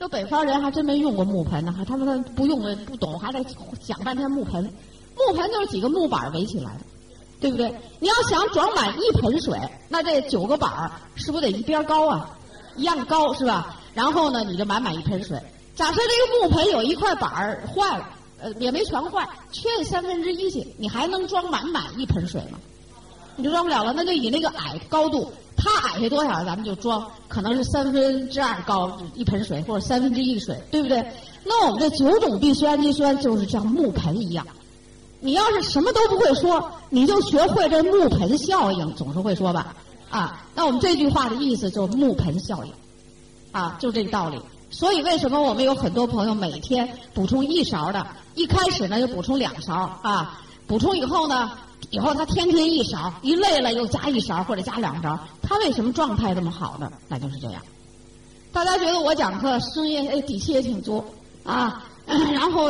这北方人还真没用过木盆呢，还他们他不用的不懂，还得讲半天木盆。木盆就是几个木板围起来，对不对？你要想装满一盆水，那这九个板儿是不是得一边高啊？一样高是吧？然后呢，你就满满一盆水。假设这个木盆有一块板儿坏了，呃，也没全坏，缺了三分之一去，你还能装满满一盆水吗？你就装不了了，那就以那个矮高度，它矮下多少，咱们就装，可能是三分之二高一盆水，或者三分之一的水，对不对？那我们这九种必需氨基酸就是像木盆一样，你要是什么都不会说，你就学会这木盆效应，总是会说吧？啊，那我们这句话的意思就是木盆效应，啊，就这个道理。所以为什么我们有很多朋友每天补充一勺的，一开始呢就补充两勺啊，补充以后呢，以后他天天一勺，一累了又加一勺或者加两勺，他为什么状态这么好呢？那就是这样。大家觉得我讲课声音哎底气也挺足啊，然后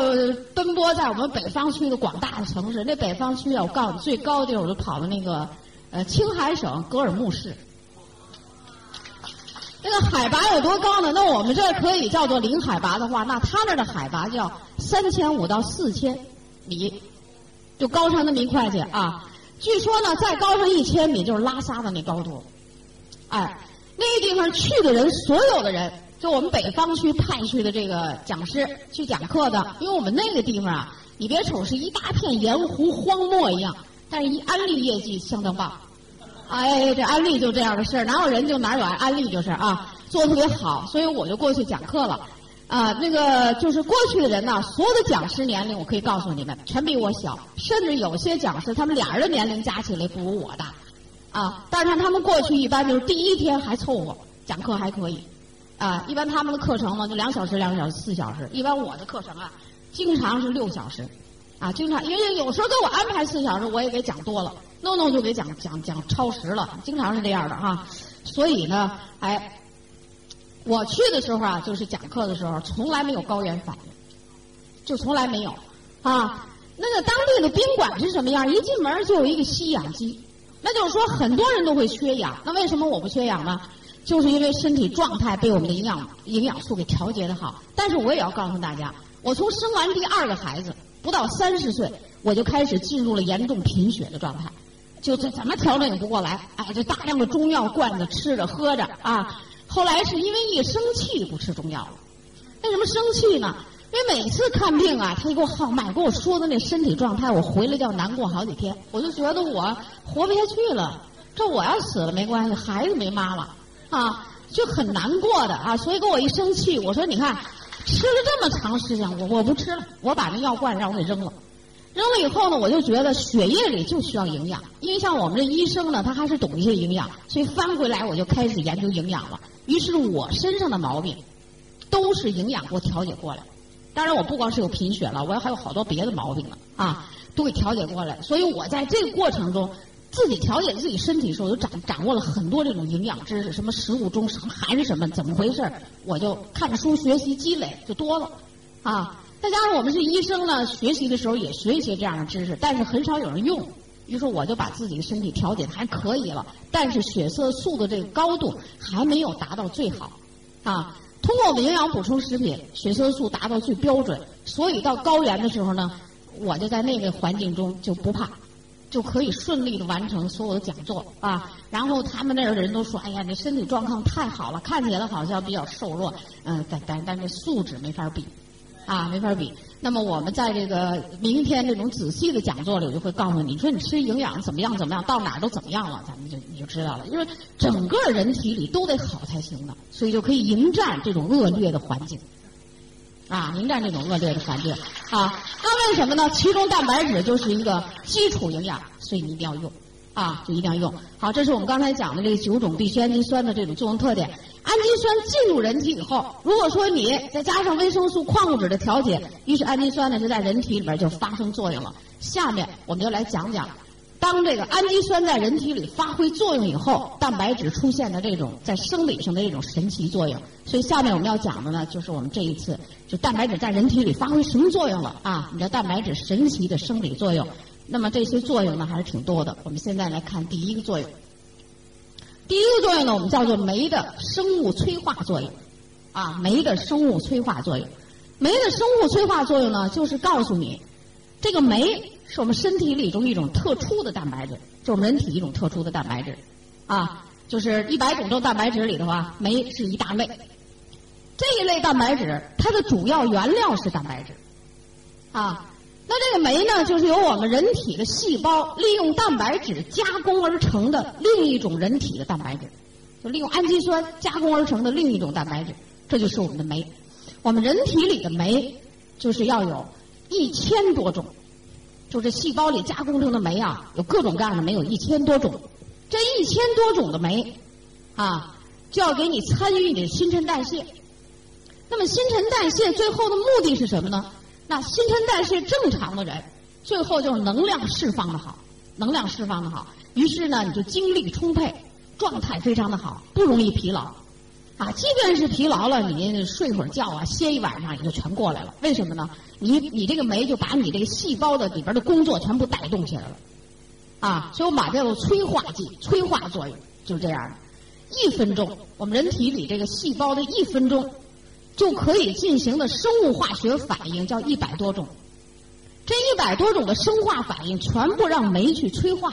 奔波在我们北方区的广大的城市，那北方区啊，我告诉你最高的地儿我就跑到那个呃青海省格尔木市。那个海拔有多高呢？那我们这可以叫做零海拔的话，那他那的海拔叫三千五到四千米，就高上那么一块去啊。据说呢，再高上一千米就是拉萨的那高度。哎，那个地方去的人，所有的人，就我们北方区派去的这个讲师去讲课的，因为我们那个地方啊，你别瞅是一大片盐湖荒漠一样，但是一安利业绩相当棒。哎，这安利就这样的事儿，哪有人就哪有安利就是啊，做的特别好，所以我就过去讲课了。啊，那个就是过去的人呢，所有的讲师年龄，我可以告诉你们，全比我小，甚至有些讲师他们俩人的年龄加起来不如我大，啊，但是他们过去一般就是第一天还凑合，讲课还可以，啊，一般他们的课程嘛就两小时、两小时、四小时，一般我的课程啊，经常是六小时，啊，经常因为有时候给我安排四小时，我也给讲多了。弄弄就给讲讲讲超时了，经常是这样的哈。所以呢，哎，我去的时候啊，就是讲课的时候，从来没有高原反应，就从来没有啊。那个当地的宾馆是什么样？一进门就有一个吸氧机，那就是说很多人都会缺氧。那为什么我不缺氧呢？就是因为身体状态被我们的营养营养素给调节的好。但是我也要告诉大家，我从生完第二个孩子不到三十岁，我就开始进入了严重贫血的状态。就这怎么调整也不过来，哎，这大量的中药罐着吃着喝着啊。后来是因为一生气不吃中药了。为什么生气呢？因为每次看病啊，他一给我号脉，跟我说的那身体状态，我回来就要难过好几天。我就觉得我活不下去了。这我要死了没关系，孩子没妈了啊，就很难过的啊。所以给我一生气，我说你看，吃了这么长时间，我我不吃了，我把那药罐让我给扔了。扔了以后呢，我就觉得血液里就需要营养，因为像我们这医生呢，他还是懂一些营养，所以翻回来我就开始研究营养了。于是我身上的毛病，都是营养给我调节过来。当然，我不光是有贫血了，我还有好多别的毛病了啊，都给调节过来。所以我在这个过程中，自己调节自己身体的时候，就掌掌握了很多这种营养知识，什么食物中含什么，怎么回事我就看书学习积累就多了，啊。再加上我们是医生呢，学习的时候也学一些这样的知识，但是很少有人用。于是我就把自己的身体调节的还可以了，但是血色素的这个高度还没有达到最好。啊，通过我们营养补充食品，血色素达到最标准，所以到高原的时候呢，我就在那个环境中就不怕，就可以顺利的完成所有的讲座啊。然后他们那儿的人都说：“哎呀，你身体状况太好了，看起来好像比较瘦弱，嗯，但但但这素质没法比。”啊，没法比。那么我们在这个明天这种仔细的讲座里，我就会告诉你，你说你吃营养怎么样怎么样，到哪儿都怎么样了，咱们就你就知道了。因为整个人体里都得好才行的，所以就可以迎战这种恶劣的环境。啊，迎战这种恶劣的环境。啊，那为什么呢？其中蛋白质就是一个基础营养，所以你一定要用。啊，就一定要用。好，这是我们刚才讲的这九种必需氨基酸的这种作用特点。氨基酸进入人体以后，如果说你再加上维生素、矿物质的调节，于是氨基酸呢就在人体里边就发生作用了。下面我们就来讲讲，当这个氨基酸在人体里发挥作用以后，蛋白质出现的这种在生理上的这种神奇作用。所以下面我们要讲的呢，就是我们这一次就蛋白质在人体里发挥什么作用了啊？你的蛋白质神奇的生理作用。那么这些作用呢还是挺多的。我们现在来看第一个作用。第一个作用呢，我们叫做酶的生物催化作用。啊，酶的生物催化作用。酶的生物催化作用呢，就是告诉你，这个酶是我们身体里中一种特殊的蛋白质，就是我们人体一种特殊的蛋白质，啊，就是一百种这蛋白质里头啊，酶是一大类。这一类蛋白质，它的主要原料是蛋白质，啊，那这个酶呢，就是由我们人体的细胞利用蛋白质加工而成的另一种人体的蛋白质，就利用氨基酸加工而成的另一种蛋白质，这就是我们的酶。我们人体里的酶，就是要有一千多种，就这细胞里加工成的酶啊，有各种各样的酶，有一千多种。这一千多种的酶，啊，就要给你参与你的新陈代谢。那么新陈代谢最后的目的是什么呢？那新陈代谢正常的人，最后就是能量释放的好，能量释放的好，于是呢你就精力充沛，状态非常的好，不容易疲劳。啊，即便是疲劳了，你睡会儿觉啊，歇一晚上也就全过来了。为什么呢？你你这个酶就把你这个细胞的里边的工作全部带动起来了，啊，所以我们把叫做催化剂、催化作用就是这样的。一分钟，我们人体里这个细胞的一分钟就可以进行的生物化学反应叫一百多种，这一百多种的生化反应全部让酶去催化，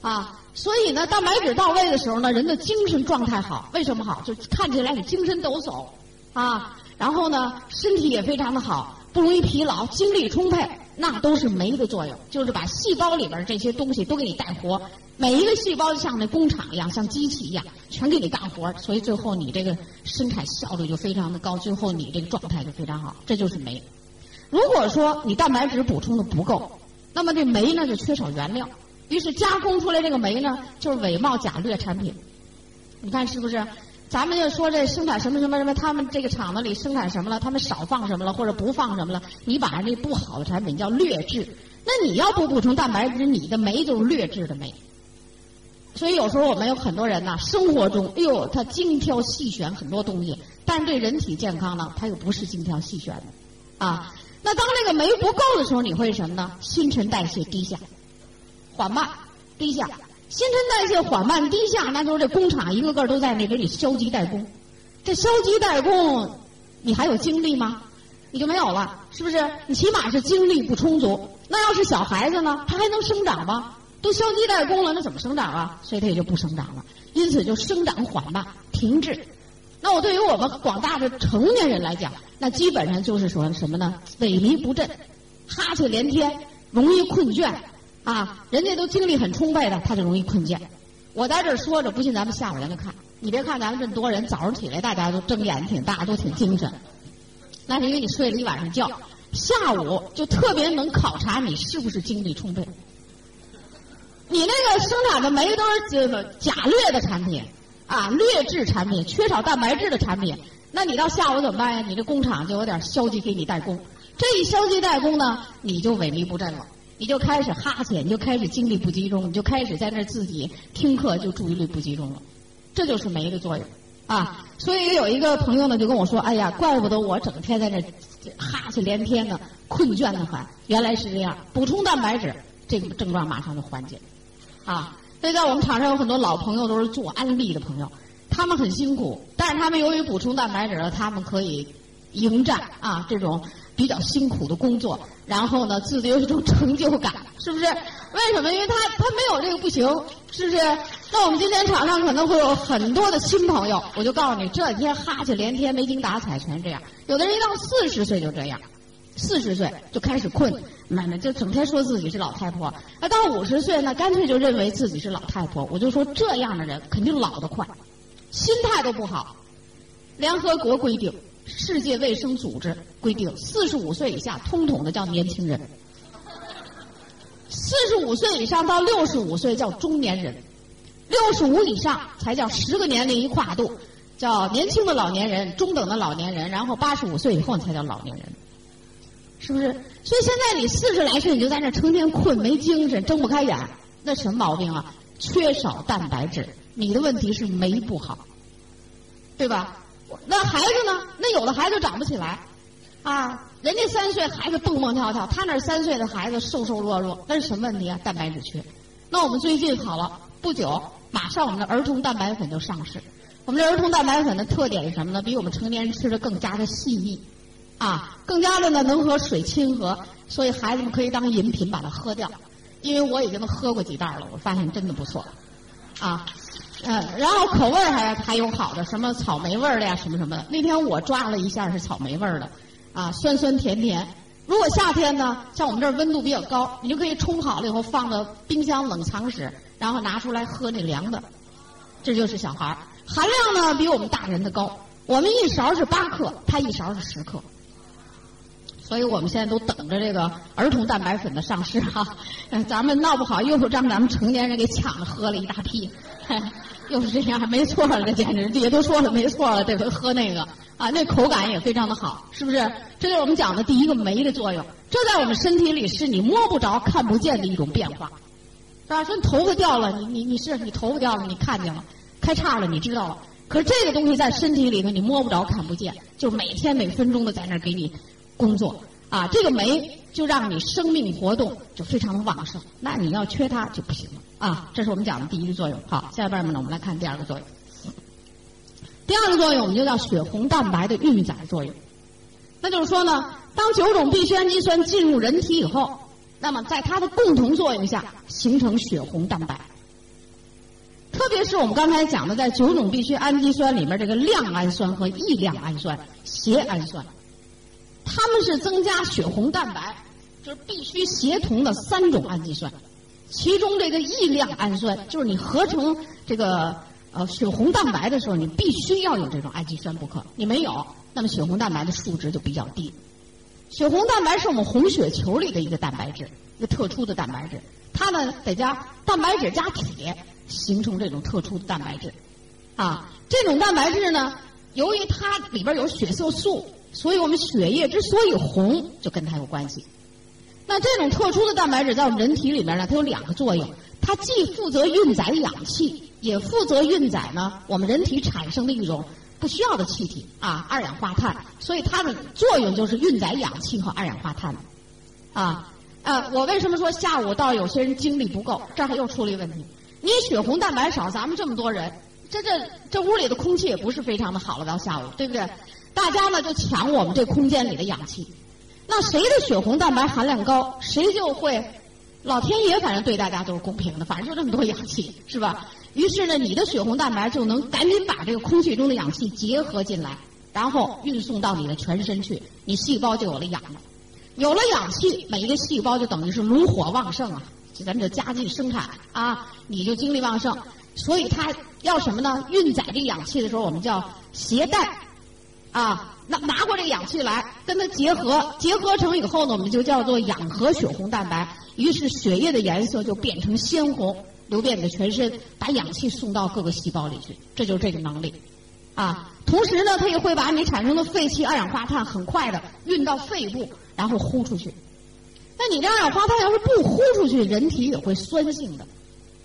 啊。所以呢，蛋白质到位的时候呢，人的精神状态好。为什么好？就看起来你精神抖擞啊，然后呢，身体也非常的好，不容易疲劳，精力充沛。那都是酶的作用，就是把细胞里边这些东西都给你带活。每一个细胞就像那工厂一样，像机器一样，全给你干活。所以最后你这个生产效率就非常的高，最后你这个状态就非常好。这就是酶。如果说你蛋白质补充的不够，那么这酶呢就缺少原料。于是加工出来这个酶呢，就是伪冒假劣产品。你看是不是？咱们就说这生产什么什么什么，他们这个厂子里生产什么了，他们少放什么了，或者不放什么了，你把这不好的产品叫劣质。那你要不补充蛋白质，你的酶就是劣质的酶。所以有时候我们有很多人呢，生活中，哎呦，他精挑细选很多东西，但是对人体健康呢，他又不是精挑细选的，啊。那当这个酶不够的时候，你会什么呢？新陈代谢低下。缓慢低下，新陈代谢缓慢低下，那就是这工厂一个个都在那给你消极怠工。这消极怠工，你还有精力吗？你就没有了，是不是？你起码是精力不充足。那要是小孩子呢？他还能生长吗？都消极怠工了，那怎么生长啊？所以它也就不生长了，因此就生长缓慢停滞。那我对于我们广大的成年人来讲，那基本上就是说什么呢？萎靡不振，哈欠连天，容易困倦。啊，人家都精力很充沛的，他就容易困倦。我在这儿说着，不信咱们下边人来看。你别看咱们这么多人，早上起来大家都睁眼挺大，都挺精神。那是因为你睡了一晚上觉，下午就特别能考察你是不是精力充沛。你那个生产的酶都是假劣的产品，啊，劣质产品，缺少蛋白质的产品。那你到下午怎么办呀？你这工厂就有点消极给你代工。这一消极代工呢，你就萎靡不振了。你就开始哈欠，你就开始精力不集中，你就开始在那自己听课就注意力不集中了，这就是酶的作用啊。所以有一个朋友呢就跟我说：“哎呀，怪不得我整天在那哈欠连天的，困倦的很。原来是这样，补充蛋白质，这个症状马上就缓解啊。所以在我们场上有很多老朋友都是做安利的朋友，他们很辛苦，但是他们由于补充蛋白质，他们可以迎战啊这种。”比较辛苦的工作，然后呢，自己有一种成就感，是不是？为什么？因为他他没有这个不行，是不是？那我们今天场上可能会有很多的新朋友，我就告诉你，这几天哈欠连天、没精打采，全是这样。有的人一到四十岁就这样，四十岁就开始困，妈妈就整天说自己是老太婆。那到五十岁呢，干脆就认为自己是老太婆。我就说这样的人肯定老得快，心态都不好。联合国规定。世界卫生组织规定，四十五岁以下通统的叫年轻人，四十五岁以上到六十五岁叫中年人，六十五以上才叫十个年龄一跨度，叫年轻的老年人、中等的老年人，然后八十五岁以后才叫老年人，是不是？所以现在你四十来岁你就在那成天困没精神睁不开眼，那什么毛病啊？缺少蛋白质，你的问题是酶不好，对吧？那孩子呢？那有的孩子长不起来，啊，人家三岁孩子蹦蹦跳跳，他那三岁的孩子瘦瘦弱弱，那是什么问题啊？蛋白质缺。那我们最近好了，不久马上我们的儿童蛋白粉就上市。我们这儿童蛋白粉的特点是什么呢？比我们成年人吃的更加的细腻，啊，更加的呢能和水亲和，所以孩子们可以当饮品把它喝掉。因为我已经喝过几袋了，我发现真的不错，啊，嗯，然后口味还还有好的，什么草莓味的呀，什么什么的。那天我抓了一下是草莓味的，啊，酸酸甜甜。如果夏天呢，像我们这儿温度比较高，你就可以冲好了以后放到冰箱冷藏室，然后拿出来喝那凉的。这就是小孩儿，含量呢比我们大人的高。我们一勺是八克，他一勺是十克。所以我们现在都等着这个儿童蛋白粉的上市哈，咱们闹不好又是让咱们成年人给抢了，喝了一大批，又是这样，没错了，这简直也都说了没错了，这回喝那个啊，那口感也非常的好，是不是？这就是我们讲的第一个酶的作用，这在我们身体里是你摸不着、看不见的一种变化，是吧？说你头发掉了，你你你是你头发掉了，你看见了，开叉了，你知道了，可是这个东西在身体里头你摸不着、看不见，就每天每分钟的在那给你。工作啊，这个酶就让你生命活动就非常的旺盛，那你要缺它就不行了啊。这是我们讲的第一个作用。好，下边呢，我们来看第二个作用。第二个作用我们就叫血红蛋白的运载作用。那就是说呢，当九种必需氨基酸进入人体以后，那么在它的共同作用下形成血红蛋白。特别是我们刚才讲的，在九种必需氨基酸里面，这个亮氨酸和异亮氨酸、缬氨酸。它们是增加血红蛋白，就是必须协同的三种氨基酸，其中这个异亮氨酸就是你合成这个呃血红蛋白的时候，你必须要有这种氨基酸不可，你没有，那么血红蛋白的数值就比较低。血红蛋白是我们红血球里的一个蛋白质，一个特殊的蛋白质，它呢得加蛋白质加铁形成这种特殊的蛋白质，啊，这种蛋白质呢，由于它里边有血色素。所以我们血液之所以红，就跟它有关系。那这种特殊的蛋白质在我们人体里面呢，它有两个作用，它既负责运载氧气，也负责运载呢我们人体产生的一种不需要的气体啊，二氧化碳。所以它的作用就是运载氧气和二氧化碳。啊，呃，我为什么说下午到有些人精力不够？这儿又出了一个问题，你血红蛋白少，咱们这么多人，这这这屋里的空气也不是非常的好了，到下午，对不对？大家呢就抢我们这空间里的氧气，那谁的血红蛋白含量高，谁就会，老天爷反正对大家都是公平的，反正就这么多氧气，是吧？于是呢，你的血红蛋白就能赶紧把这个空气中的氧气结合进来，然后运送到你的全身去，你细胞就有了氧了。有了氧气，每一个细胞就等于是炉火旺盛啊，就咱们这加劲生产啊，你就精力旺盛。所以它要什么呢？运载这氧气的时候，我们叫携带。啊，拿拿过这个氧气来，跟它结合，结合成以后呢，我们就叫做氧合血红蛋白。于是血液的颜色就变成鲜红，流遍你的全身，把氧气送到各个细胞里去。这就是这个能力。啊，同时呢，它也会把你产生的废气二氧化碳很快的运到肺部，然后呼出去。那你这二氧化碳要是不呼出去，人体也会酸性的，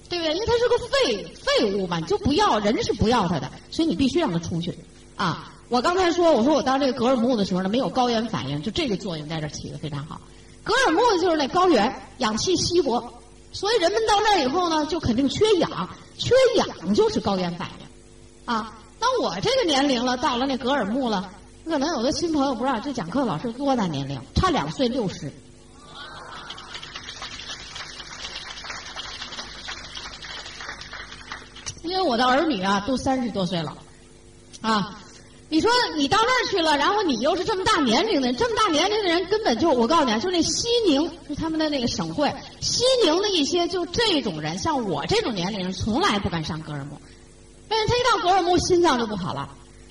对不对？因为它是个废废物嘛，你就不要，人是不要它的，所以你必须让它出去。啊。我刚才说，我说我到这个格尔木的时候呢，没有高原反应，就这个作用在这起的非常好。格尔木就是那高原，氧气稀薄，所以人们到那儿以后呢，就肯定缺氧，缺氧就是高原反应。啊，那我这个年龄了，到了那格尔木了，可能有的新朋友不知道，这讲课老师多大年龄？差两岁，六十。因为我的儿女啊，都三十多岁了，啊。你说你到那儿去了，然后你又是这么大年龄的，这么大年龄的人根本就，我告诉你啊，就那西宁是他们的那个省会，西宁的一些就这种人，像我这种年龄，从来不敢上格尔木，为他一到格尔木心脏就不好了。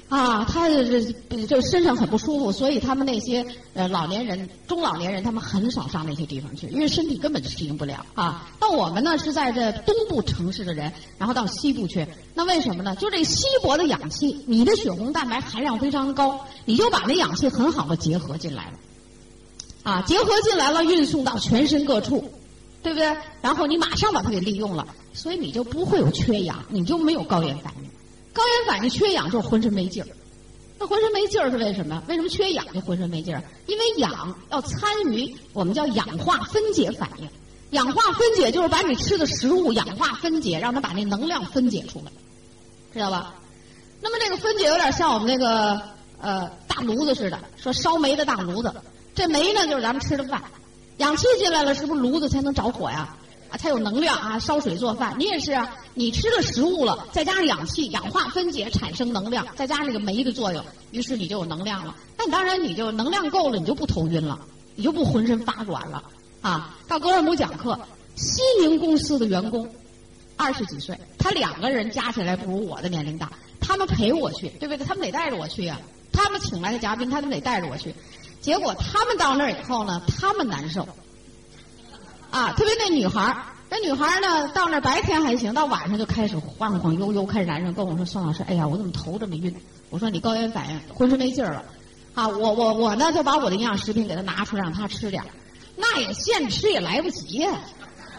啊，他这这身上很不舒服，所以他们那些呃老年人、中老年人，他们很少上那些地方去，因为身体根本适应不了啊。那我们呢是在这东部城市的人，然后到西部去，那为什么呢？就这稀薄的氧气，你的血红蛋白含量非常高，你就把那氧气很好的结合进来了，啊，结合进来了，运送到全身各处，对不对？然后你马上把它给利用了，所以你就不会有缺氧，你就没有高原反应。高原反应缺氧就是浑身没劲儿，那浑身没劲儿是为什么？为什么缺氧就浑身没劲儿？因为氧要参与我们叫氧化分解反应，氧化分解就是把你吃的食物氧化分解，让它把那能量分解出来，知道吧？那么这个分解有点像我们那个呃大炉子似的，说烧煤的大炉子。这煤呢就是咱们吃的饭，氧气进来了，是不是炉子才能着火呀？啊，才有能量啊，烧水做饭。你也是啊，你吃了食物了，再加上氧气氧化分解产生能量，再加上那个酶的作用，于是你就有能量了。那当然你就能量够了，你就不头晕了，你就不浑身发软了啊。到格尔姆讲课，西宁公司的员工二十几岁，他两个人加起来不如我的年龄大，他们陪我去，对不对？他们得带着我去呀。他们请来的嘉宾，他们得带着我去。结果他们到那儿以后呢，他们难受，啊，特别那女孩，那女孩呢，到那白天还行，到晚上就开始晃晃悠悠，开始难受，跟我说：“宋老师，哎呀，我怎么头这么晕？”我说：“你高原反应，浑身没劲儿了。”啊，我我我呢，就把我的营养食品给他拿出来，让他吃点儿，那也现吃也来不及呀，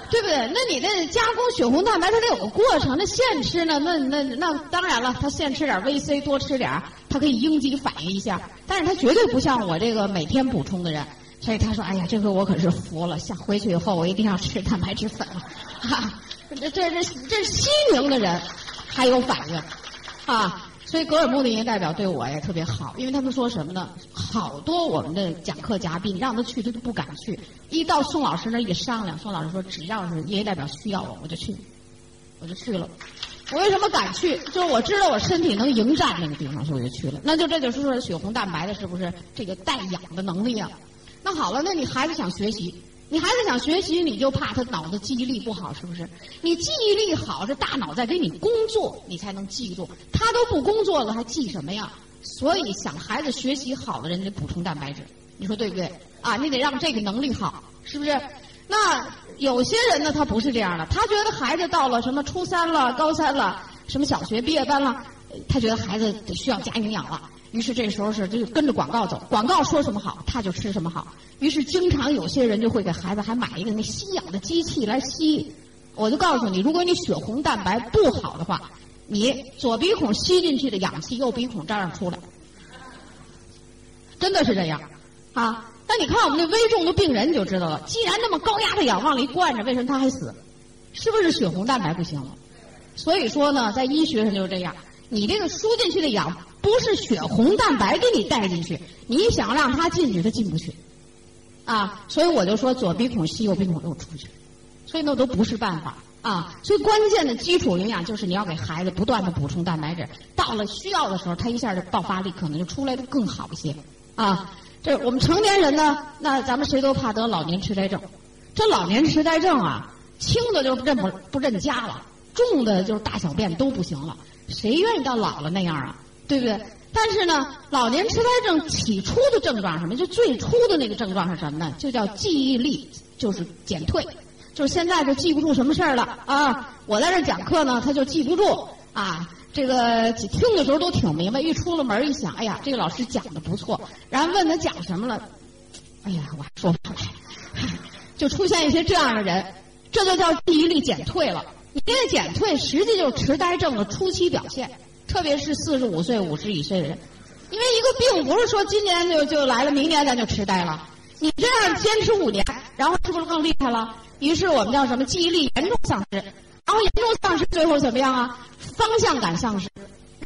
对不对？那你那加工血红蛋白，它得有个过程，那现吃呢？那那那当然了，他现吃点 VC，多吃点儿。他可以应激反应一下，但是他绝对不像我这个每天补充的人，所以他说：“哎呀，这回我可是服了，下回去以后我一定要吃蛋白质粉了。”哈，这这这这西宁的人还有反应，啊，所以格尔木的营业代表对我也特别好，因为他们说什么呢？好多我们的讲课嘉宾让他去他都不敢去，一到宋老师那一商量，宋老师说：“只要是营业代表需要我，我就去，我就去了。”我为什么敢去？就是我知道我身体能迎战那个地方，所以我就去了。那就这就是说血红蛋白的是不是这个带氧的能力啊？那好了，那你孩子想学习，你孩子想学习，你就怕他脑子记忆力不好，是不是？你记忆力好，是大脑在给你工作，你才能记住。他都不工作了，还记什么呀？所以想孩子学习好的人得补充蛋白质，你说对不对？啊，你得让这个能力好，是不是？那有些人呢，他不是这样的，他觉得孩子到了什么初三了、高三了，什么小学毕业班了，他觉得孩子得需要加营养了，于是这时候是就跟着广告走，广告说什么好，他就吃什么好，于是经常有些人就会给孩子还买一个那吸氧的机器来吸。我就告诉你，如果你血红蛋白不好的话，你左鼻孔吸进去的氧气，右鼻孔照样出来，真的是这样，啊。那你看我们那危重的病人就知道了，既然那么高压的氧往里灌着，为什么他还死？是不是血红蛋白不行了？所以说呢，在医学上就是这样，你这个输进去的氧不是血红蛋白给你带进去，你想让它进去，它进不去，啊，所以我就说左鼻孔吸，右鼻孔又出去，所以那都不是办法啊。所以关键的基础营养就是你要给孩子不断的补充蛋白质，到了需要的时候，他一下的爆发力可能就出来的更好一些啊。这我们成年人呢，那咱们谁都怕得老年痴呆症。这老年痴呆症啊，轻的就认不不认家了，重的就是大小便都不行了。谁愿意到老了那样啊？对不对？但是呢，老年痴呆症起初的症状什么？就最初的那个症状是什么呢？就叫记忆力就是减退，就是现在就记不住什么事儿了啊！我在这讲课呢，他就记不住啊。这个听的时候都挺明白，一出了门一想，哎呀，这个老师讲的不错。然后问他讲什么了，哎呀，我还说不出来，就出现一些这样的人，这就叫记忆力减退了。你这减退实际就是痴呆症的初期表现，特别是四十五岁、五十以岁的人，因为一个病不是说今年就就来了，明年咱就痴呆了。你这样坚持五年，然后是不是更厉害了？于是我们叫什么？记忆力严重丧失。然后严重丧失，最后怎么样啊？方向感丧失，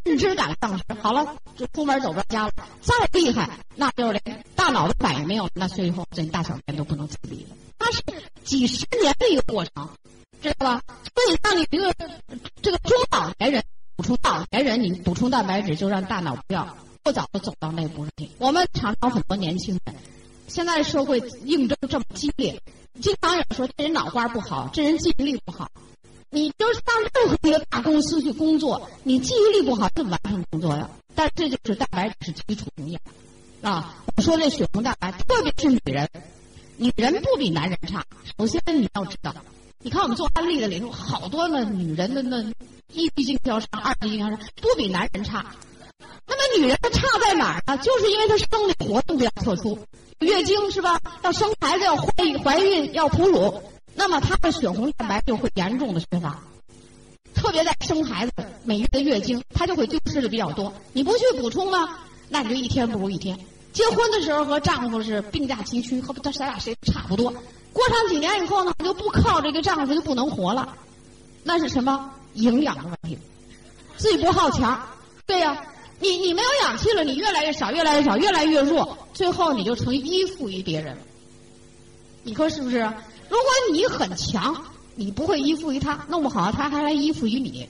认知感丧失。好了，就出门走不着家了。再厉害，那就是连大脑的反应没有，那最后这大小便都不能自理了。它是几十年的一个过程，知道吧？所以让你一个这个中老年人补充老年人，你补充蛋白质，就让大脑不要过早的走到那步去。我们常常很多年轻人，现在社会竞争这么激烈，经常有人说这人脑瓜不好，这人记忆力不好。你就是上任何一个大公司去工作，你记忆力不好怎么完成工作呀？但这就是蛋白质是基础营养，啊，我说这血红蛋白，特别是女人，女人不比男人差。首先你要知道，你看我们做安利的里头好多那，女人的那一级经销商、二级经销商不比男人差。那么女人她差在哪儿呢？就是因为她生理活动比较特殊，月经是吧？要生孩子要怀孕怀孕要哺乳。那么她的血红蛋白就会严重的缺乏，特别在生孩子每月的月经，她就会丢失的比较多。你不去补充呢，那你就一天不如一天。结婚的时候和丈夫是并驾齐驱，和咱俩谁差不多。过上几年以后呢，就不靠这个丈夫就不能活了，那是什么营养的问题？自己不好强，对呀，你你没有氧气了，你越来越少，越来越少，越来越弱，最后你就成依附于别人了。你说是不是？如果你很强，你不会依附于他，弄不好他还来依附于你。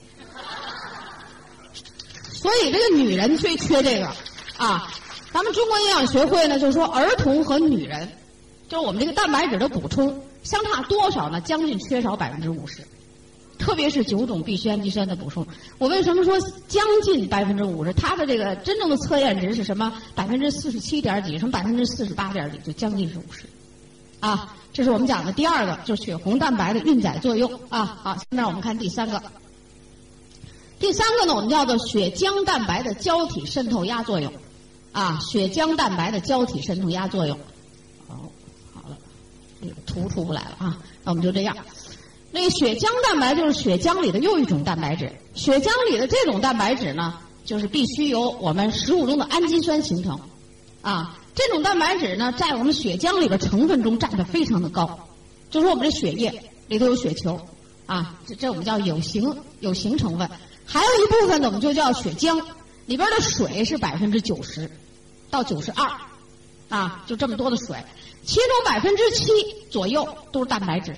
所以这个女人最缺这个啊。咱们中国营养学会呢，就是说儿童和女人，就是我们这个蛋白质的补充相差多少呢？将近缺少百分之五十。特别是九种必需氨基酸的补充，我为什么说将近百分之五十？它的这个真正的测验值是什么？百分之四十七点几，什么百分之四十八点几，就将近是五十。啊，这是我们讲的第二个，就是血红蛋白的运载作用啊。好，下面我们看第三个。第三个呢，我们叫做血浆蛋白的胶体渗透压作用。啊，血浆蛋白的胶体渗透压作用。图出不来了啊，那我们就这样。那血浆蛋白就是血浆里的又一种蛋白质。血浆里的这种蛋白质呢，就是必须由我们食物中的氨基酸形成。啊，这种蛋白质呢，在我们血浆里边成分中占的非常的高。就是我们这血液里头有血球，啊，这这我们叫有形有形成分。还有一部分呢，我们就叫血浆，里边的水是百分之九十。到九十二，啊，就这么多的水，其中百分之七左右都是蛋白质。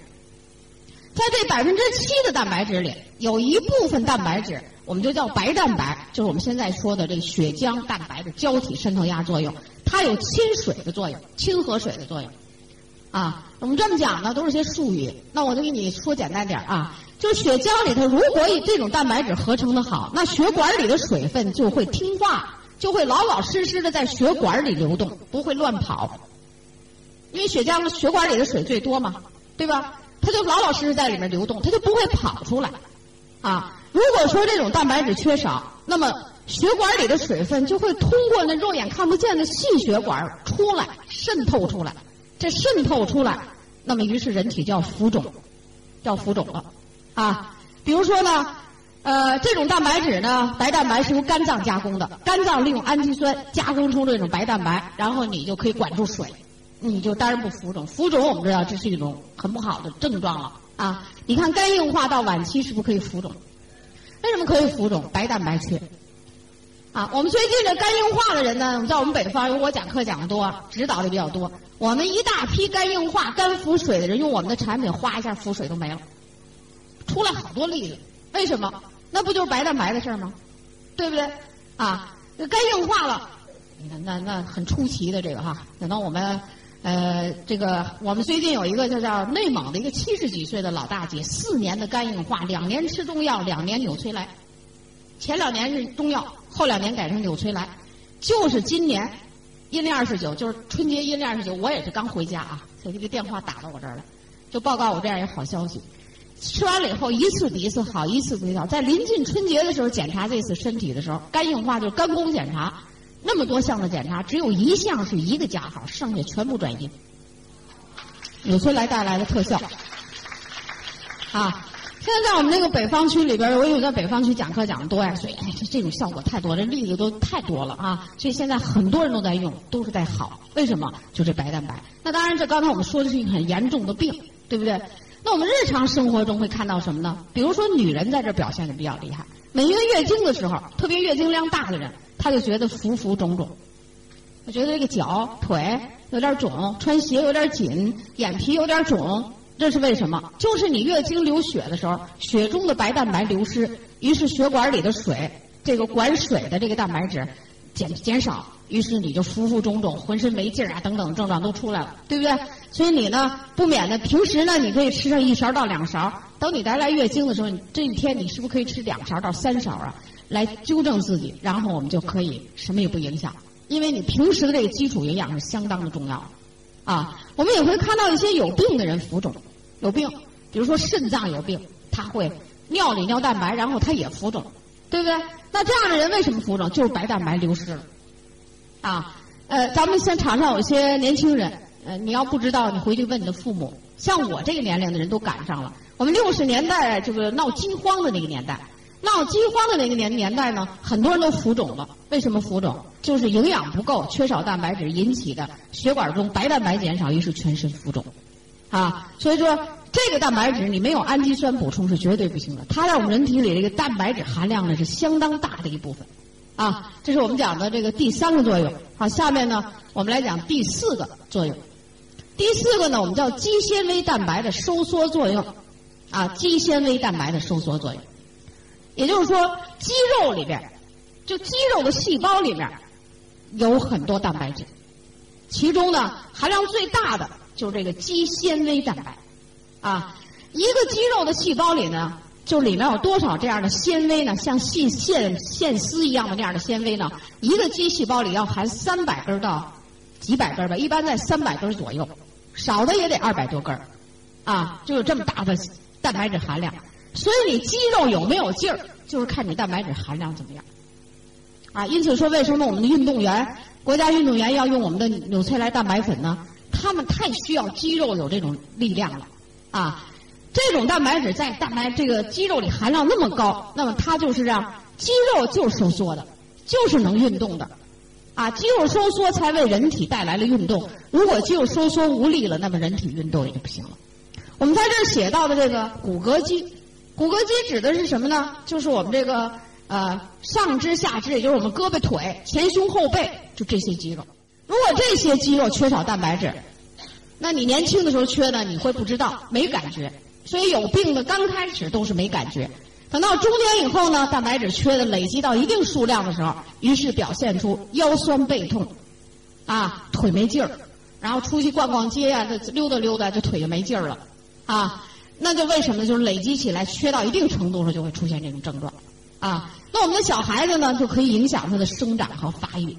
在这百分之七的蛋白质里，有一部分蛋白质，我们就叫白蛋白，就是我们现在说的这个血浆蛋白的胶体渗透压作用，它有亲水的作用，亲和水的作用。啊，我们这么讲呢，都是些术语，那我就给你说简单点啊，就是血浆里头如果以这种蛋白质合成的好，那血管里的水分就会听话。就会老老实实的在血管里流动，不会乱跑，因为血浆血管里的水最多嘛，对吧？它就老老实实在里面流动，它就不会跑出来。啊，如果说这种蛋白质缺少，那么血管里的水分就会通过那肉眼看不见的细血管出来，渗透出来。这渗透出来，那么于是人体就要浮肿，要浮肿了。啊，比如说呢。呃，这种蛋白质呢，白蛋白是由肝脏加工的，肝脏利用氨基酸加工出这种白蛋白，然后你就可以管住水，你就当然不浮肿。浮肿我们知道这是一种很不好的症状了啊！你看肝硬化到晚期是不是可以浮肿？为什么可以浮肿？白蛋白缺啊！我们最近这肝硬化的人呢，在我们北方，因为我讲课讲的多，指导的比较多，我们一大批肝硬化、肝腹水的人用我们的产品，哗一下腹水都没了，出来好多例子，为什么？那不就是白蛋白的事儿吗？对不对？啊，肝硬化了，那那那很出奇的这个哈。等到我们呃，这个我们最近有一个叫叫内蒙的一个七十几岁的老大姐，四年的肝硬化，两年吃中药，两年纽崔莱，前两年是中药，后两年改成纽崔莱，就是今年阴历二十九，就是春节阴历二十九，我也是刚回家啊，所以这个电话打到我这儿来，就报告我这样一个好消息。吃完了以后，一次比一次好，一次比一次好。在临近春节的时候检查这次身体的时候，肝硬化就是肝功检查，那么多项的检查，只有一项是一个加号，剩下全部转阴。纽崔莱带来的特效。啊，现在在我们那个北方区里边，我有在北方区讲课讲的多呀，所以哎，这种效果太多，这例子都太多了啊。所以现在很多人都在用，都是在好。为什么？就这白蛋白。那当然，这刚才我们说的是一个很严重的病，对不对？那我们日常生活中会看到什么呢？比如说，女人在这表现的比较厉害。每月月经的时候，特别月经量大的人，他就觉得浮浮肿肿，我觉得这个脚腿有点肿，穿鞋有点紧，眼皮有点肿，这是为什么？就是你月经流血的时候，血中的白蛋白流失，于是血管里的水，这个管水的这个蛋白质减减少。于是你就浮浮肿肿，浑身没劲啊，等等症状都出来了，对不对？所以你呢，不免的平时呢，你可以吃上一勺到两勺。等你来来月经的时候，这一天你是不是可以吃两勺到三勺啊？来纠正自己，然后我们就可以什么也不影响，因为你平时的这个基础营养是相当的重要。啊，我们也会看到一些有病的人浮肿，有病，比如说肾脏有病，他会尿里尿蛋白，然后他也浮肿，对不对？那这样的人为什么浮肿？就是白蛋白流失了。啊，呃，咱们现场上有些年轻人，呃，你要不知道，你回去问你的父母。像我这个年龄的人都赶上了。我们六十年代这个闹饥荒的那个年代，闹饥荒的那个年年代呢，很多人都浮肿了。为什么浮肿？就是营养不够，缺少蛋白质引起的，血管中白蛋白减少，于是全身浮肿。啊，所以说这个蛋白质你没有氨基酸补充是绝对不行的。它在我们人体里这个蛋白质含量呢是相当大的一部分。啊，这是我们讲的这个第三个作用。好，下面呢，我们来讲第四个作用。第四个呢，我们叫肌纤维蛋白的收缩作用。啊，肌纤维蛋白的收缩作用，也就是说，肌肉里边，就肌肉的细胞里面，有很多蛋白质，其中呢，含量最大的就是这个肌纤维蛋白。啊，一个肌肉的细胞里呢，就里面有多少这样的纤维呢？像细线线丝一样的那样的纤维呢？一个肌细胞里要含三百根到几百根吧，一般在三百根左右，少的也得二百多根啊，就有这么大的。蛋白质含量，所以你肌肉有没有劲儿，就是看你蛋白质含量怎么样。啊，因此说为什么我们的运动员，国家运动员要用我们的纽崔莱蛋白粉呢？他们太需要肌肉有这种力量了。啊，这种蛋白质在蛋白这个肌肉里含量那么高，那么它就是让肌肉就收缩的，就是能运动的。啊，肌肉收缩才为人体带来了运动。如果肌肉收缩无力了，那么人体运动也就不行了。我们在这儿写到的这个骨骼肌，骨骼肌指的是什么呢？就是我们这个呃上肢、下肢，也就是我们胳膊、腿、前胸、后背，就这些肌肉。如果这些肌肉缺少蛋白质，那你年轻的时候缺呢，你会不知道，没感觉。所以有病的刚开始都是没感觉，等到中年以后呢，蛋白质缺的累积到一定数量的时候，于是表现出腰酸背痛，啊，腿没劲儿，然后出去逛逛街呀，这溜达溜达，这腿就没劲儿了。啊，那就为什么就是累积起来缺到一定程度时候就会出现这种症状，啊，那我们的小孩子呢就可以影响他的生长和发育，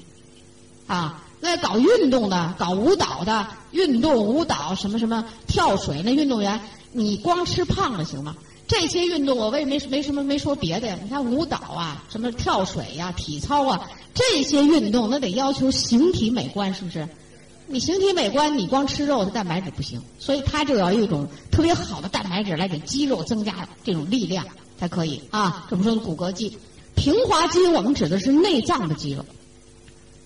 啊，那搞运动的、搞舞蹈的、运动舞蹈什么什么跳水那运动员，你光吃胖了行吗？这些运动我为没没什么没说别的呀，你看舞蹈啊、什么跳水呀、体操啊这些运动，那得要求形体美观，是不是？你形体美观，你光吃肉的蛋白质不行，所以它就要一种特别好的蛋白质来给肌肉增加这种力量才可以啊。怎么说骨骼肌？平滑肌我们指的是内脏的肌肉，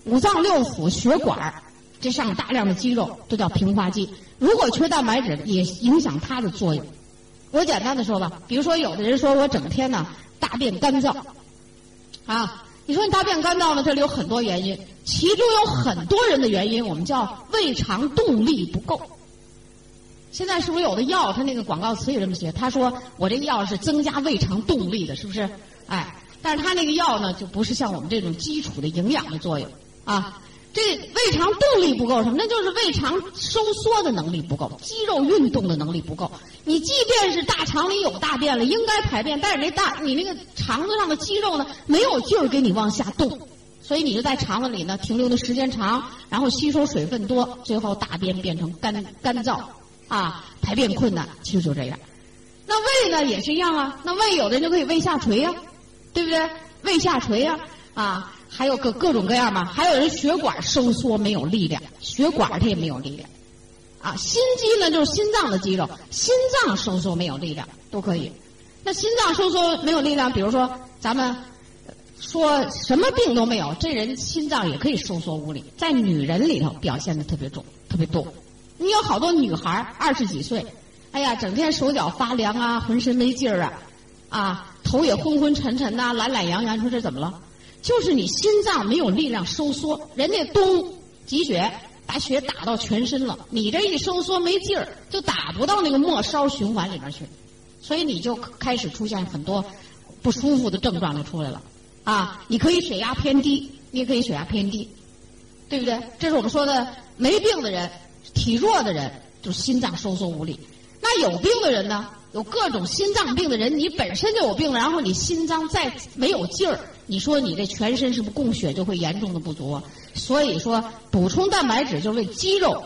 五脏六腑、血管这上大量的肌肉都叫平滑肌。如果缺蛋白质，也影响它的作用。我简单的说吧，比如说有的人说我整天呢大便干燥，啊。你说你大便干燥呢？这里有很多原因，其中有很多人的原因，我们叫胃肠动力不够。现在是不是有的药，它那个广告词也这么写？他说我这个药是增加胃肠动力的，是不是？哎，但是他那个药呢，就不是像我们这种基础的营养的作用啊。这胃肠动力不够什么？那就是胃肠收缩的能力不够，肌肉运动的能力不够。你即便是大肠里有大便了，应该排便，但是那大你那个肠子上的肌肉呢，没有劲儿给你往下动，所以你就在肠子里呢停留的时间长，然后吸收水分多，最后大便变成干干燥，啊，排便困难，其实就这样。那胃呢也是一样啊，那胃有的人就可以胃下垂呀，对不对？胃下垂呀，啊。还有各各种各样嘛，还有人血管收缩没有力量，血管它也没有力量，啊，心肌呢就是心脏的肌肉，心脏收缩没有力量都可以。那心脏收缩没有力量，比如说咱们说什么病都没有，这人心脏也可以收缩无力，在女人里头表现的特别重，特别多。你有好多女孩二十几岁，哎呀，整天手脚发凉啊，浑身没劲儿啊，啊，头也昏昏沉沉呐，懒懒洋洋，你说这怎么了？就是你心脏没有力量收缩，人家咚挤血，把血打到全身了，你这一收缩没劲儿，就打不到那个末梢循环里边去，所以你就开始出现很多不舒服的症状就出来了。啊，你可以血压偏低，你也可以血压偏低，对不对？这是我们说的没病的人，体弱的人就心脏收缩无力。那有病的人呢？有各种心脏病的人，你本身就有病了，然后你心脏再没有劲儿。你说你这全身是不是供血就会严重的不足？所以说补充蛋白质就是为肌肉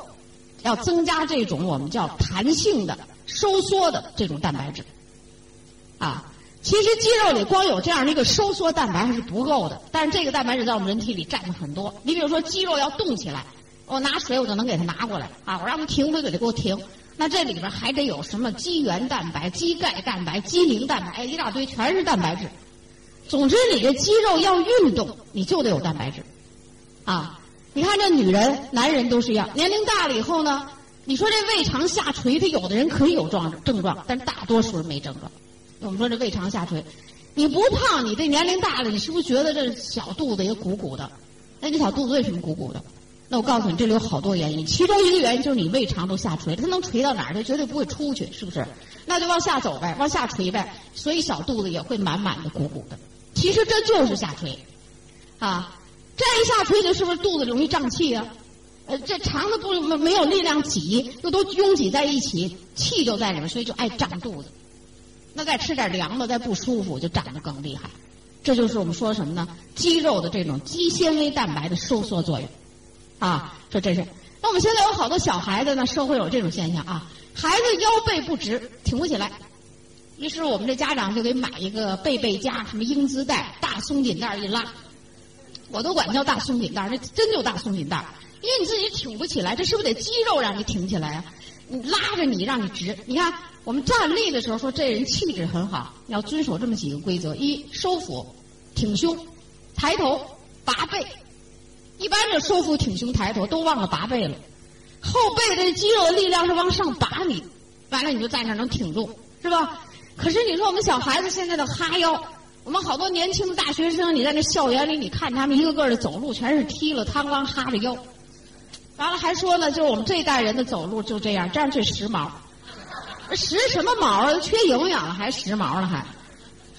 要增加这种我们叫弹性的收缩的这种蛋白质。啊，其实肌肉里光有这样的一个收缩蛋白还是不够的，但是这个蛋白质在我们人体里占的很多。你比如说肌肉要动起来，我拿水我就能给它拿过来啊，我让它停，它就得给我停。那这里边还得有什么肌原蛋白、肌钙蛋白、肌磷蛋白，一大堆全是蛋白质。总之，你这肌肉要运动，你就得有蛋白质，啊！你看这女人、男人都是一样。年龄大了以后呢，你说这胃肠下垂，他有的人可以有状症状，但大多数人没症状。我们说这胃肠下垂，你不胖，你这年龄大了，你是不是觉得这小肚子也鼓鼓的？那你小肚子为什么鼓鼓的？那我告诉你，这里有好多原因，其中一个原因就是你胃肠都下垂，它能垂到哪儿？它绝对不会出去，是不是？那就往下走呗，往下垂呗，所以小肚子也会满满的鼓鼓的。其实这就是下垂，啊，这一下垂，就是不是肚子容易胀气啊？呃，这肠子不没有力量挤，又都拥挤在一起，气就在里面，所以就爱胀肚子。那再吃点凉的，再不舒服，就长得更厉害。这就是我们说什么呢？肌肉的这种肌纤维蛋白的收缩作用。啊，说这是。那我们现在有好多小孩子呢，社会有这种现象啊，孩子腰背不直，挺不起来。于是我们这家长就给买一个背背佳，什么英姿带，大松紧带一拉，我都管叫大松紧带，那真就大松紧带。因为你自己挺不起来，这是不是得肌肉让你挺起来啊？你拉着你让你直。你看我们站立的时候说这人气质很好，要遵守这么几个规则：一收腹，挺胸，抬头，拔背。一般这收腹挺胸抬头都忘了拔背了，后背这肌肉的力量是往上拔你，完了你就在那能挺住，是吧？可是你说我们小孩子现在的哈腰，我们好多年轻的大学生，你在那校园里，你看他们一个个的走路全是踢了汤啷哈着腰，完了还说呢，就是我们这一代人的走路就这样，这样最时髦，时什么毛啊？缺营养了还时髦了还？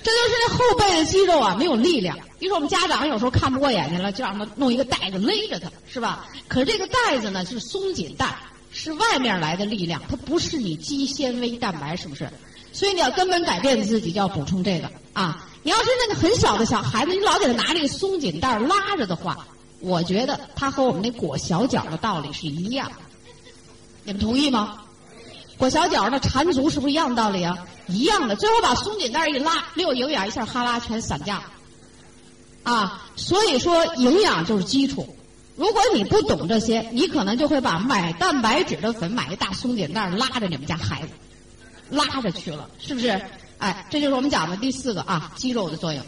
这就是那后背的肌肉啊，没有力量。比如说我们家长有时候看不过眼睛了，就让他弄一个带子勒着他，是吧？可是这个带子呢是松紧带，是外面来的力量，它不是你肌纤维蛋白，是不是？所以你要根本改变自己，就要补充这个啊。你要是那个很小的小孩子，你老给他拿这个松紧带拉着的话，我觉得他和我们那裹小脚的道理是一样。你们同意吗？裹小脚那缠足是不是一样道理啊？一样的，最后把松紧带一拉，没有营养，一下哈拉全散架。啊，所以说营养就是基础。如果你不懂这些，你可能就会把买蛋白质的粉买一大松紧带拉着你们家孩子，拉着去了，是不是？哎，这就是我们讲的第四个啊，肌肉的作用。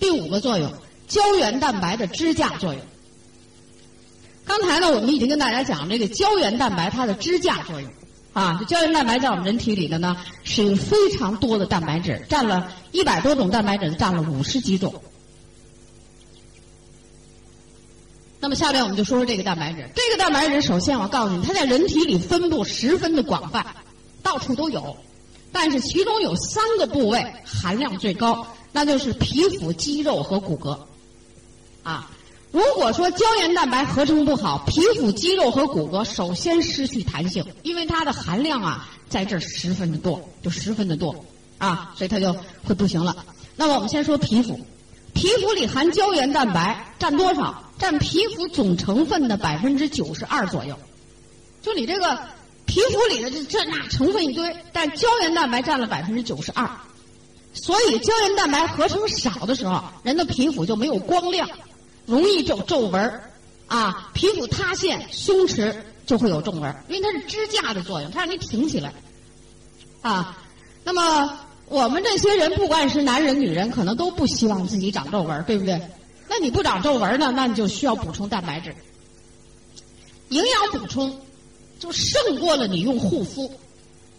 第五个作用，胶原蛋白的支架作用。刚才呢，我们已经跟大家讲这个胶原蛋白它的支架作用。啊，这胶原蛋白在我们人体里的呢，是非常多的蛋白质，占了一百多种蛋白质，占了五十几种。那么下面我们就说说这个蛋白质。这个蛋白质，首先我告诉你，它在人体里分布十分的广泛，到处都有。但是其中有三个部位含量最高，那就是皮肤、肌肉和骨骼。啊。如果说胶原蛋白合成不好，皮肤、肌肉和骨骼首先失去弹性，因为它的含量啊在这十分的多，就十分的多啊，所以它就会不行了。那么我们先说皮肤，皮肤里含胶原蛋白占多少？占皮肤总成分的百分之九十二左右。就你这个皮肤里的这这那成分一堆，但胶原蛋白占了百分之九十二。所以胶原蛋白合成少的时候，人的皮肤就没有光亮。容易皱皱纹儿，啊，皮肤塌陷、松弛就会有皱纹儿，因为它是支架的作用，它让你挺起来，啊，那么我们这些人，不管是男人女人，可能都不希望自己长皱纹儿，对不对？那你不长皱纹呢，那你就需要补充蛋白质。营养补充就胜过了你用护肤，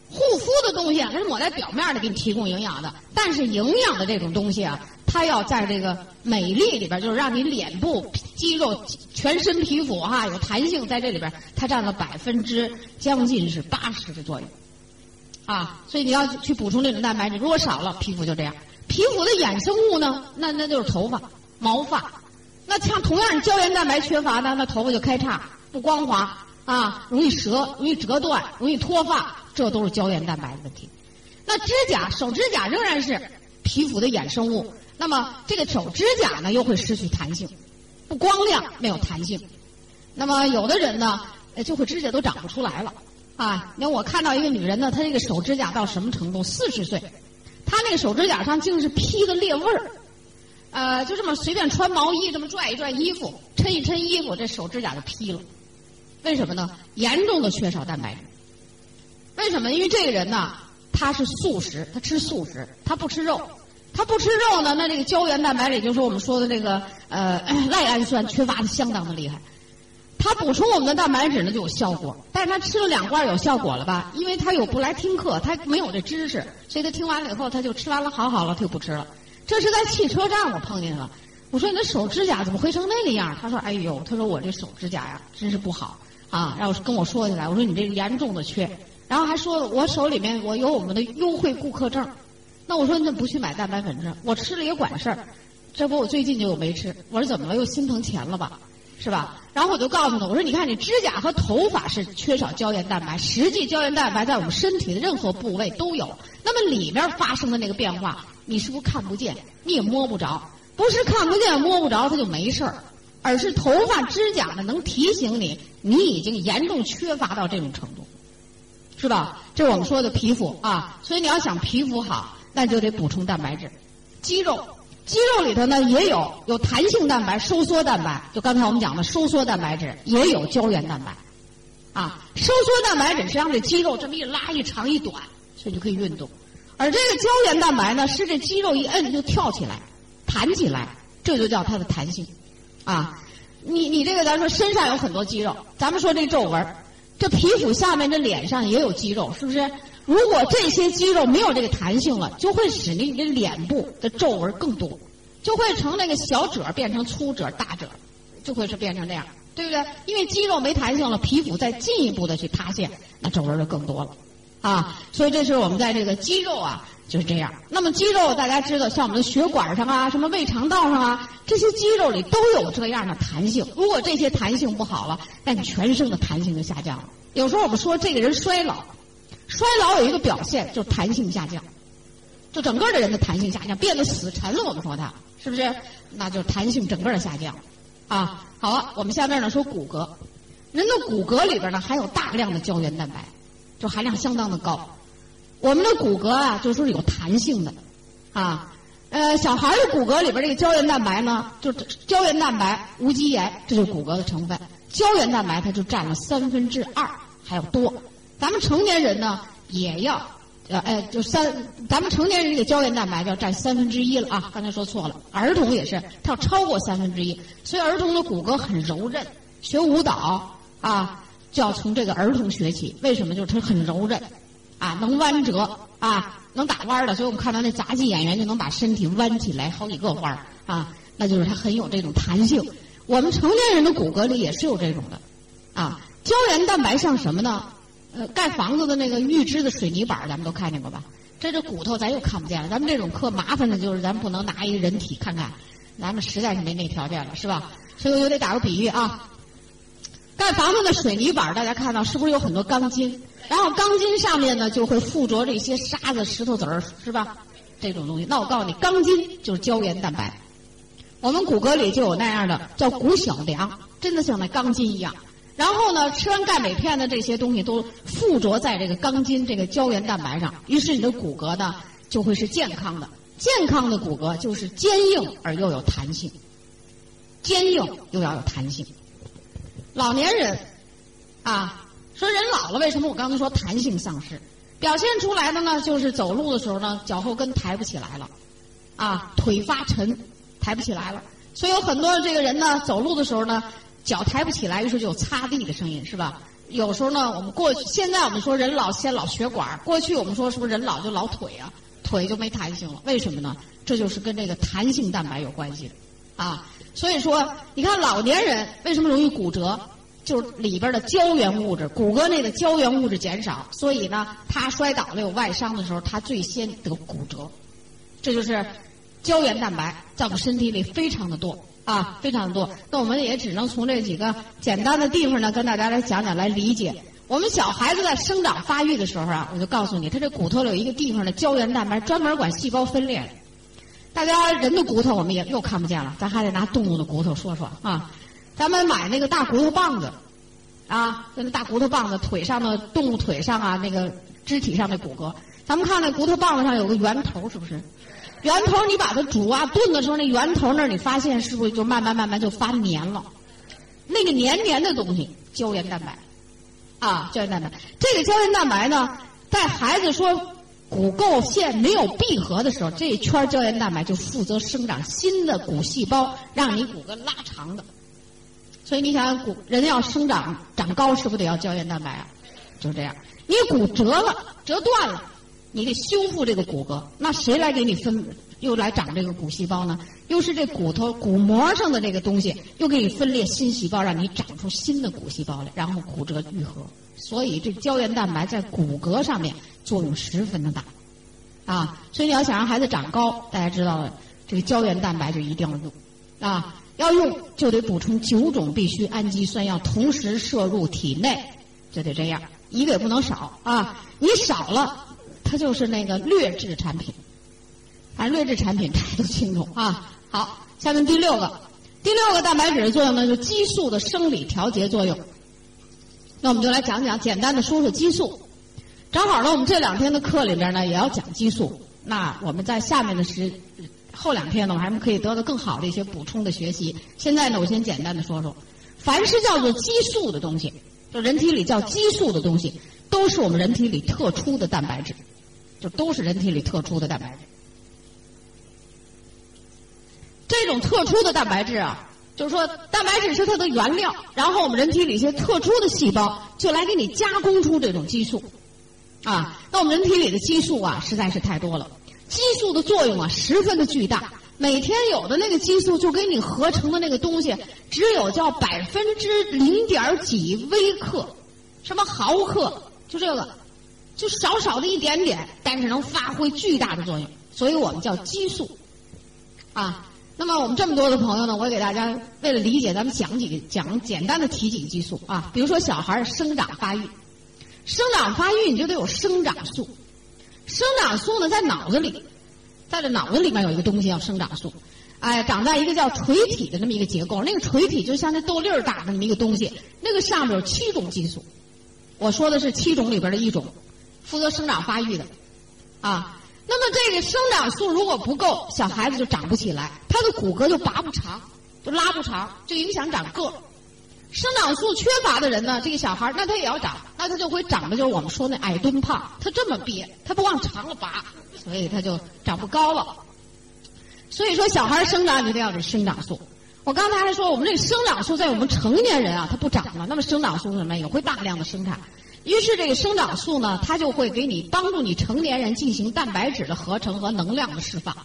护肤的东西啊，它是抹在表面的，给你提供营养的，但是营养的这种东西啊。它要在这个美丽里边，就是让你脸部肌肉、全身皮肤哈有弹性，在这里边它占了百分之将近是八十的作用，啊，所以你要去补充这种蛋白质，如果少了，皮肤就这样。皮肤的衍生物呢，那那就是头发、毛发。那像同样胶原蛋白缺乏呢，那头发就开叉、不光滑啊，容易折、容易折断、容易脱发，这都是胶原蛋白的问题。那指甲、手指甲仍然是皮肤的衍生物。那么这个手指甲呢，又会失去弹性，不光亮，没有弹性。那么有的人呢，就会指甲都长不出来了，啊！你看我看到一个女人呢，她这个手指甲到什么程度？四十岁，她那个手指甲上竟是披的裂纹儿，呃，就这么随便穿毛衣，这么拽一拽衣服，抻一抻衣服，这手指甲就披了。为什么呢？严重的缺少蛋白质。为什么？因为这个人呢，他是素食，他吃素食，他不吃肉。他不吃肉呢，那这个胶原蛋白里就是我们说的这个呃 赖氨酸缺乏的相当的厉害。他补充我们的蛋白质呢就有效果，但是他吃了两罐有效果了吧？因为他有不来听课，他没有这知识，所以他听完了以后他就吃完了好好了，他就不吃了。这是在汽车站我碰见了。我说你的手指甲怎么会成那个样？他说：“哎呦，他说我这手指甲呀，真是不好啊。”然后跟我说起来，我说你这严重的缺，然后还说我手里面我有我们的优惠顾客证。那我说你怎么不去买蛋白粉呢？我吃了也管事儿，这不我最近就有没吃。我说怎么了？又心疼钱了吧？是吧？然后我就告诉他，我说你看你指甲和头发是缺少胶原蛋白，实际胶原蛋白在我们身体的任何部位都有。那么里面发生的那个变化，你是不是看不见？你也摸不着？不是看不见摸不着它就没事儿，而是头发指甲呢能提醒你，你已经严重缺乏到这种程度，是吧？这是我们说的皮肤啊，所以你要想皮肤好，那就得补充蛋白质。肌肉，肌肉里头呢也有有弹性蛋白、收缩蛋白，就刚才我们讲的收缩蛋白质也有胶原蛋白，啊，收缩蛋白质实际上这肌肉这么一拉一长一短，所以就可以运动，而这个胶原蛋白呢是这肌肉一摁就跳起来。弹起来，这就叫它的弹性，啊，你你这个咱说身上有很多肌肉，咱们说这皱纹，这皮肤下面这脸上也有肌肉，是不是？如果这些肌肉没有这个弹性了，就会使你的脸部的皱纹更多，就会从那个小褶变成粗褶、大褶，就会是变成这样，对不对？因为肌肉没弹性了，皮肤再进一步的去塌陷，那皱纹就更多了，啊，所以这是我们在这个肌肉啊。就是这样。那么肌肉大家知道，像我们的血管上啊，什么胃肠道上啊，这些肌肉里都有这样的弹性。如果这些弹性不好了，那你全身的弹性就下降了。有时候我们说这个人衰老，衰老有一个表现就是弹性下降，就整个的人的弹性下降，变得死沉了。我们说他是不是？那就弹性整个的下降。啊，好了，我们下面呢说骨骼，人的骨骼里边呢含有大量的胶原蛋白，就含量相当的高。我们的骨骼啊，就是说有弹性的，啊，呃，小孩的骨骼里边这个胶原蛋白呢，就是胶原蛋白、无机盐，这就是骨骼的成分。胶原蛋白它就占了三分之二，还要多。咱们成年人呢，也要，呃，哎，就三，咱们成年人这个胶原蛋白要占三分之一了啊。刚才说错了，儿童也是，它要超过三分之一。所以儿童的骨骼很柔韧，学舞蹈啊，就要从这个儿童学起。为什么？就是它很柔韧。啊，能弯折啊，能打弯的，所以我们看到那杂技演员就能把身体弯起来好几个弯啊，那就是他很有这种弹性。我们成年人的骨骼里也是有这种的，啊，胶原蛋白像什么呢？呃，盖房子的那个预制的水泥板，咱们都看见过吧？这这骨头咱又看不见了。咱们这种课麻烦的就是咱不能拿一个人体看看，咱们实在是没那条件了，是吧？所以我就得打个比喻啊，盖房子的水泥板，大家看到是不是有很多钢筋？然后钢筋上面呢就会附着这些沙子、石头子儿，是吧？这种东西。那我告诉你，钢筋就是胶原蛋白。我们骨骼里就有那样的叫骨小梁，真的像那钢筋一样。然后呢，吃完钙镁片的这些东西都附着在这个钢筋这个胶原蛋白上，于是你的骨骼呢就会是健康的。健康的骨骼就是坚硬而又有弹性，坚硬又要有弹性。老年人啊。说人老了，为什么我刚才说弹性丧失？表现出来的呢，就是走路的时候呢，脚后跟抬不起来了，啊，腿发沉，抬不起来了。所以有很多这个人呢，走路的时候呢，脚抬不起来，于是就有擦地的声音，是吧？有时候呢，我们过去现在我们说人老先老血管，过去我们说是不是人老就老腿啊？腿就没弹性了，为什么呢？这就是跟这个弹性蛋白有关系的，啊，所以说你看老年人为什么容易骨折？就是里边的胶原物质，骨骼内的胶原物质减少，所以呢，他摔倒了有外伤的时候，他最先得骨折。这就是胶原蛋白在我们身体里非常的多啊，非常的多。那我们也只能从这几个简单的地方呢，跟大家来讲讲来理解。我们小孩子在生长发育的时候啊，我就告诉你，他这骨头里有一个地方的胶原蛋白专门管细胞分裂。大家人的骨头我们也又看不见了，咱还得拿动物的骨头说说啊。咱们买那个大骨头棒子，啊，那大骨头棒子腿上的动物腿上啊，那个肢体上的骨骼，咱们看那骨头棒子上有个圆头，是不是？圆头你把它煮啊炖的时候，那圆头那儿你发现是不是就慢慢慢慢就发黏了？那个黏黏的东西，胶原蛋白，啊，胶原蛋白。这个胶原蛋白呢，在孩子说骨垢线没有闭合的时候，这一圈胶原蛋白就负责生长新的骨细胞，让你骨骼拉长的。所以你想想，骨人要生长长高，是不是得要胶原蛋白啊？就这样。你骨折了，折断了，你得修复这个骨骼，那谁来给你分又来长这个骨细胞呢？又是这骨头骨膜上的这个东西又给你分裂新细胞，让你长出新的骨细胞来，然后骨折愈合。所以这胶原蛋白在骨骼上面作用十分的大，啊，所以你要想让孩子长高，大家知道了，这个胶原蛋白就一定要用，啊，要用就得补充九种必需氨基酸，要同时摄入体内，就得这样，一个也不能少。啊，你少了，它就是那个劣质产品，啊，劣质产品大家都清楚。啊。好，下面第六个，第六个蛋白质的作用呢，就是激素的生理调节作用。那我们就来讲讲，简单的说说激素。正好呢，我们这两天的课里边呢，也要讲激素。那我们在下面的时后两天呢，我们还可以得到更好的一些补充的学习。现在呢，我先简单的说说，凡是叫做激素的东西，就人体里叫激素的东西，都是我们人体里特殊的蛋白质，就都是人体里特殊的蛋白质。这种特殊的蛋白质啊。就是说，蛋白质是它的原料，然后我们人体里一些特殊的细胞就来给你加工出这种激素，啊，那我们人体里的激素啊实在是太多了，激素的作用啊十分的巨大，每天有的那个激素就给你合成的那个东西只有叫百分之零点几微克，什么毫克，就这个，就少少的一点点，但是能发挥巨大的作用，所以我们叫激素，啊。那么我们这么多的朋友呢，我给大家为了理解，咱们讲几个讲简单的提几个激素啊。比如说小孩生长发育，生长发育你就得有生长素。生长素呢在脑子里，在这脑子里面有一个东西叫生长素，哎，长在一个叫垂体的那么一个结构，那个垂体就像那豆粒儿大的那么一个东西，那个上面有七种激素。我说的是七种里边的一种，负责生长发育的，啊。那么这个生长素如果不够，小孩子就长不起来，他的骨骼就拔不长，就拉不长，就影响长个。生长素缺乏的人呢，这个小孩那他也要长，那他就会长得就是我们说那矮墩胖，他这么憋，他不往长了拔，所以他就长不高了。所以说小孩生长一定要有生长素。我刚才还说我们这生长素在我们成年人啊，它不长了，那么生长素什么也会大量的生产。于是这个生长素呢，它就会给你帮助你成年人进行蛋白质的合成和能量的释放，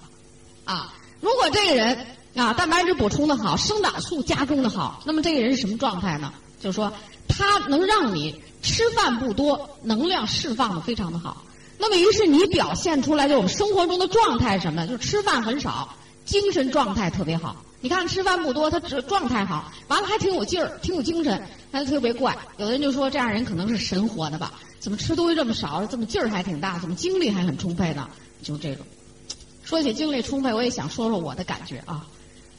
啊，如果这个人啊蛋白质补充的好，生长素加工的好，那么这个人是什么状态呢？就是说，他能让你吃饭不多，能量释放的非常的好。那么于是你表现出来就我们生活中的状态什么？就是吃饭很少，精神状态特别好。你看吃饭不多，他只状态好，完了还挺有劲儿，挺有精神。他就特别怪，有的人就说这样人可能是神活的吧？怎么吃东西这么少，这么劲儿还挺大，怎么精力还很充沛呢？就这种。说起精力充沛，我也想说说我的感觉啊。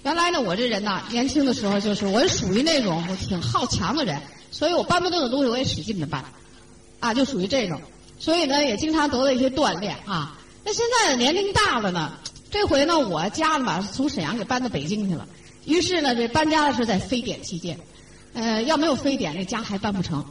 原来呢，我这人呢，年轻的时候就是我属于那种我挺好强的人，所以我搬不动的东西我也使劲的搬，啊，就属于这种。所以呢，也经常得到一些锻炼啊。那现在年龄大了呢？这回呢，我家呢把从沈阳给搬到北京去了。于是呢，这搬家的是在非典期间，呃，要没有非典，这家还搬不成。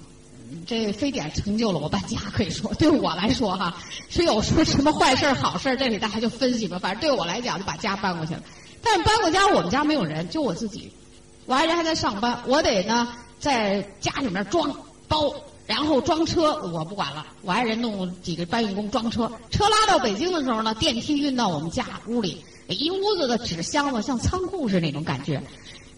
这非典成就了我搬家，可以说对我来说哈，是有说什么坏事好事这里大家就分析吧。反正对我来讲，就把家搬过去了。但搬过家，我们家没有人，就我自己。我爱人还在上班，我得呢在家里面装包。然后装车我不管了，我爱人弄几个搬运工装车。车拉到北京的时候呢，电梯运到我们家屋里，一屋子的纸箱子，像仓库似的那种感觉。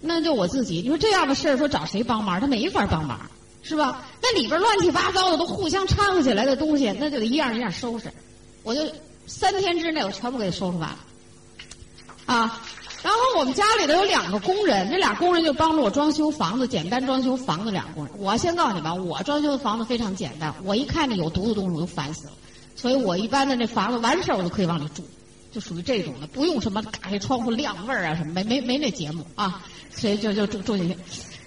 那就我自己，你说这样的事儿，说找谁帮忙？他没法帮忙，是吧？那里边乱七八糟的都互相掺和起来的东西，那就得一样一样收拾。我就三天之内，我全部给收拾完了，啊。然后我们家里头有两个工人，这俩工人就帮着我装修房子，简单装修房子。两个工人，我先告诉你吧，我装修的房子非常简单。我一看见有毒的东西，我就烦死了。所以我一般的那房子完事儿，我就可以往里住，就属于这种的，不用什么打开窗户晾味儿啊什么，没没没那节目啊。所以就就住住进去。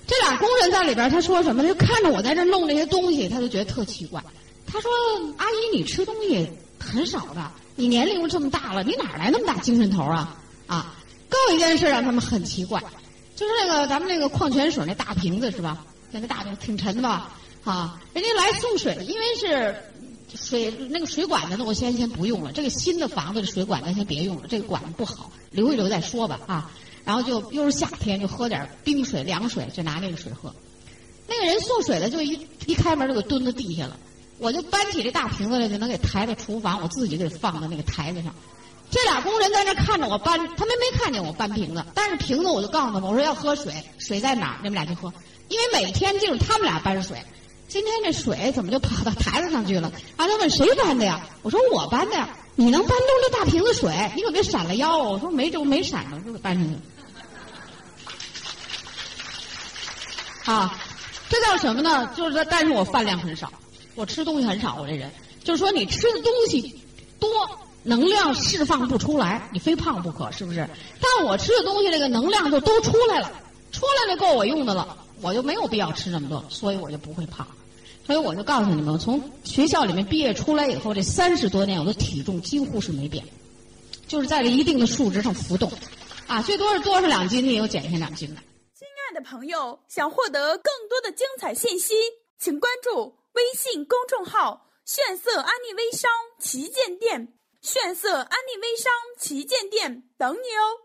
这俩工人在里边，他说什么？就看着我在这弄这些东西，他就觉得特奇怪。他说：“阿姨，你吃东西很少的，你年龄这么大了，你哪来那么大精神头啊？啊？”更有一件事让他们很奇怪，就是那个咱们那个矿泉水那大瓶子是吧？那个大瓶挺沉的吧？啊，人家来送水，因为是水那个水管子，呢，我先先不用了。这个新的房子的水管咱先别用了，这个管子不好，留一留再说吧啊。然后就又是夏天，就喝点冰水、凉水，就拿那个水喝。那个人送水的就一一开门就给蹲在地下了，我就搬起这大瓶子来，就能给抬到厨房，我自己给放到那个台子上。这俩工人在那看着我搬，他们没看见我搬瓶子，但是瓶子我就告诉他们，我说要喝水，水在哪儿？你们俩去喝，因为每天就是他们俩搬水。今天这水怎么就跑到台子上去了？啊，他问谁搬的呀？我说我搬的呀。你能搬动这大瓶子水？你可别闪了腰。我说没就没闪着，就搬上去。啊，这叫什么呢？就是说，但是我饭量很少，我吃东西很少。我这人就是说，你吃的东西多，能量释放不出来，你非胖不可，是不是？但我吃的东西，这个能量就都出来了，出来了够我用的了，我就没有必要吃那么多，所以我就不会胖。所以我就告诉你们，从学校里面毕业出来以后，这三十多年我的体重几乎是没变，就是在这一定的数值上浮动，啊，最多是多上两斤，也有减下两斤的。亲爱的朋友，想获得更多的精彩信息，请关注微信公众号“炫色安利微商旗舰店”，炫色安利微商旗舰店等你哦。